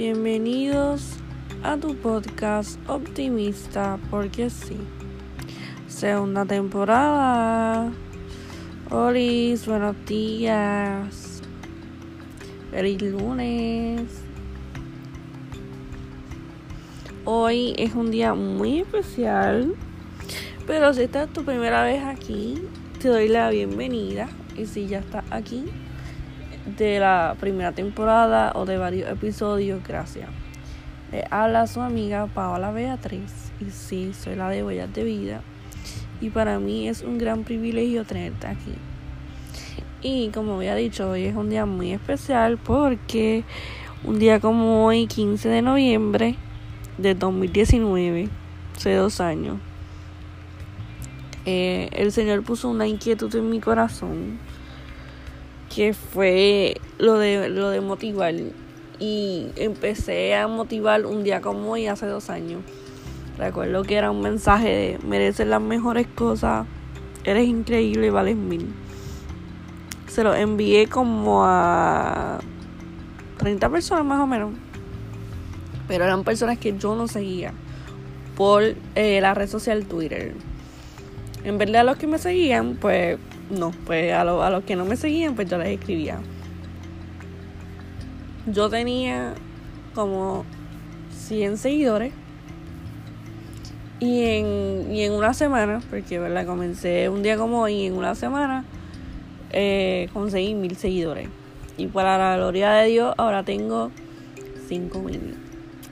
Bienvenidos a tu podcast optimista, porque sí. Segunda temporada. Hola, buenos días. Feliz lunes. Hoy es un día muy especial. Pero si esta es tu primera vez aquí, te doy la bienvenida. Y si ya estás aquí, de la primera temporada o de varios episodios, gracias. Le habla su amiga Paola Beatriz y sí, soy la de Huellas de Vida y para mí es un gran privilegio tenerte aquí. Y como había dicho, hoy es un día muy especial porque un día como hoy, 15 de noviembre de 2019, hace dos años, eh, el Señor puso una inquietud en mi corazón que fue lo de, lo de motivar. Y empecé a motivar un día como hoy, hace dos años. Recuerdo que era un mensaje de mereces las mejores cosas, eres increíble y vales mil. Se lo envié como a 30 personas más o menos. Pero eran personas que yo no seguía por eh, la red social Twitter. En verdad los que me seguían, pues no, pues a, a los que no me seguían, pues yo les escribía. Yo tenía como 100 seguidores. Y en, y en una semana, porque ¿verdad? comencé un día como hoy, y en una semana eh, conseguí mil seguidores. Y para la gloria de Dios, ahora tengo 5000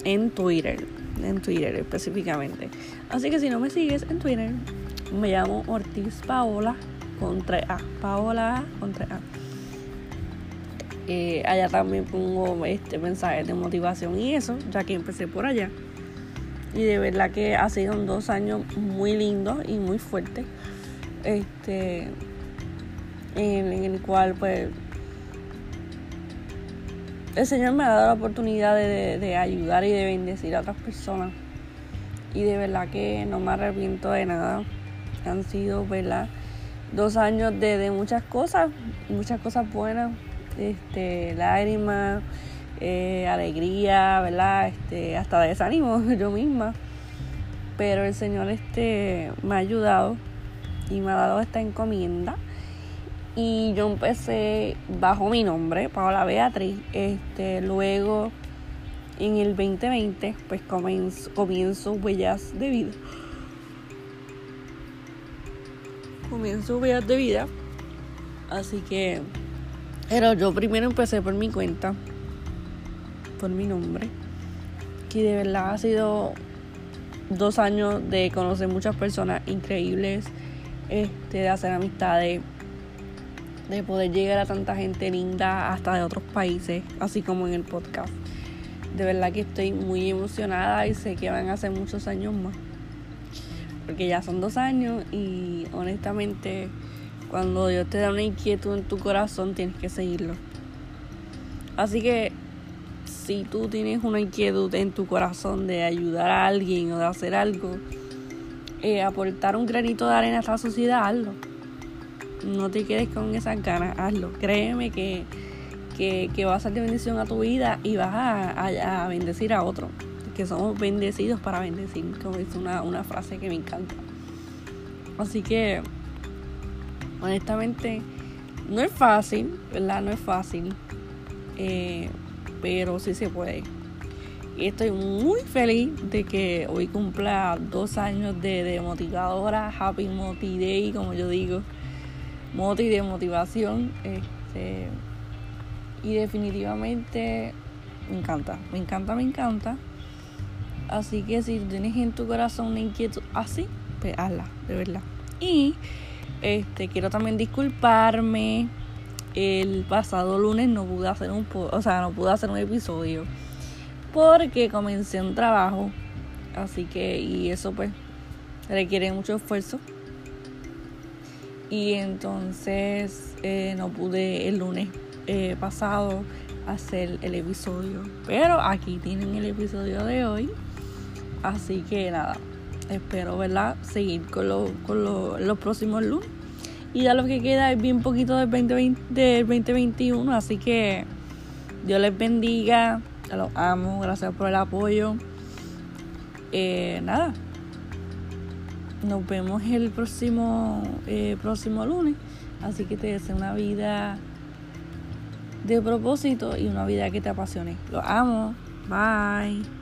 en Twitter. En Twitter específicamente. Así que si no me sigues en Twitter, me llamo Ortiz Paola con 3A. Paola con 3A. Eh, allá también pongo este mensaje de motivación y eso, ya que empecé por allá. Y de verdad que ha sido dos años muy lindos y muy fuertes. Este, en, el cual pues el Señor me ha dado la oportunidad de, de, ayudar y de bendecir a otras personas. Y de verdad que no me arrepiento de nada. Han sido, ¿verdad? Dos años de, muchas cosas, muchas cosas buenas, este, lágrimas, eh, alegría, ¿verdad? Este, hasta desánimo yo misma. Pero el Señor este, me ha ayudado y me ha dado esta encomienda. Y yo empecé bajo mi nombre, Paola Beatriz. Este, luego, en el 2020, pues comienzo, comienzo Huellas de Vida comienzo vías de vida. Así que, pero yo primero empecé por mi cuenta, por mi nombre, que de verdad ha sido dos años de conocer muchas personas increíbles, este, de hacer amistades, de poder llegar a tanta gente linda hasta de otros países, así como en el podcast. De verdad que estoy muy emocionada y sé que van a ser muchos años más porque ya son dos años y honestamente cuando Dios te da una inquietud en tu corazón tienes que seguirlo. Así que si tú tienes una inquietud en tu corazón de ayudar a alguien o de hacer algo, eh, aportar un granito de arena a esta sociedad, hazlo. No te quedes con esas ganas, hazlo. Créeme que, que, va a ser de bendición a tu vida y vas a, a bendecir a otro que somos bendecidos para bendecir, como es una, una frase que me encanta. Así que, honestamente, no es fácil, ¿verdad? No es fácil, eh, pero sí se puede. Y estoy muy feliz de que hoy cumpla dos años de, de motivadora, Happy Moti Day, como yo digo. Moti de motivación. Este, y definitivamente me encanta, me encanta, me encanta. Así que si tienes en tu corazón una inquietud así, pues hazla, de verdad. Y este quiero también disculparme. El pasado lunes no pude hacer un o sea, no pude hacer un episodio porque comencé un trabajo. Así que y eso pues requiere mucho esfuerzo. Y entonces eh, no pude el lunes eh, pasado hacer el episodio. Pero aquí tienen el episodio de hoy. Así que nada, espero, ¿verdad? Seguir con, con los próximos lunes. Y ya lo que queda es bien poquito del, 2020, del 2021, así que Dios les bendiga, Los amo, gracias por el apoyo. Eh, nada, nos vemos el próximo, eh, próximo lunes. Así que te deseo una vida de propósito y una vida que te apasione. Los amo. Bye.